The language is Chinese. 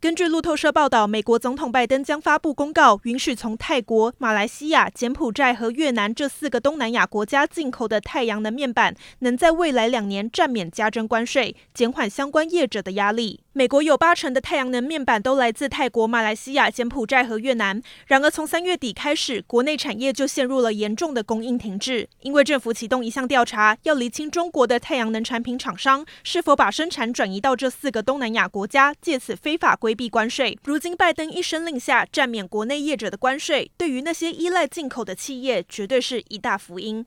根据路透社报道，美国总统拜登将发布公告，允许从泰国、马来西亚、柬埔寨和越南这四个东南亚国家进口的太阳能面板，能在未来两年暂免加征关税，减缓相关业者的压力。美国有八成的太阳能面板都来自泰国、马来西亚、柬埔寨和越南。然而，从三月底开始，国内产业就陷入了严重的供应停滞，因为政府启动一项调查，要厘清中国的太阳能产品厂商是否把生产转移到这四个东南亚国家，借此非法规规避关税。如今，拜登一声令下，暂免国内业者的关税，对于那些依赖进口的企业，绝对是一大福音。